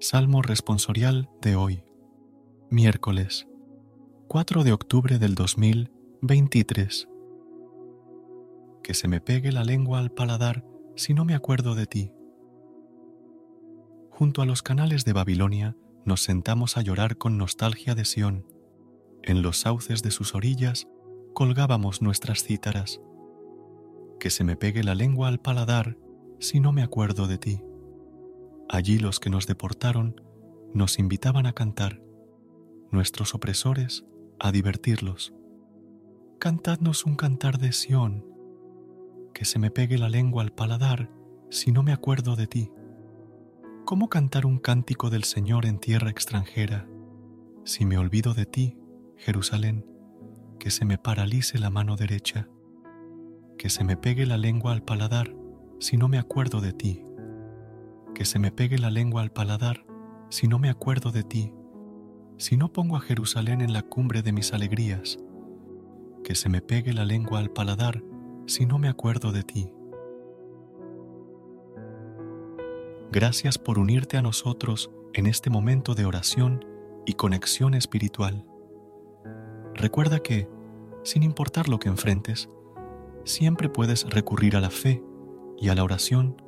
Salmo responsorial de hoy, miércoles 4 de octubre del 2023. Que se me pegue la lengua al paladar si no me acuerdo de ti. Junto a los canales de Babilonia nos sentamos a llorar con nostalgia de Sión. En los sauces de sus orillas colgábamos nuestras cítaras. Que se me pegue la lengua al paladar si no me acuerdo de ti. Allí los que nos deportaron nos invitaban a cantar, nuestros opresores a divertirlos. Cantadnos un cantar de Sión, que se me pegue la lengua al paladar si no me acuerdo de ti. ¿Cómo cantar un cántico del Señor en tierra extranjera si me olvido de ti, Jerusalén, que se me paralice la mano derecha, que se me pegue la lengua al paladar si no me acuerdo de ti? Que se me pegue la lengua al paladar si no me acuerdo de ti, si no pongo a Jerusalén en la cumbre de mis alegrías, que se me pegue la lengua al paladar si no me acuerdo de ti. Gracias por unirte a nosotros en este momento de oración y conexión espiritual. Recuerda que, sin importar lo que enfrentes, siempre puedes recurrir a la fe y a la oración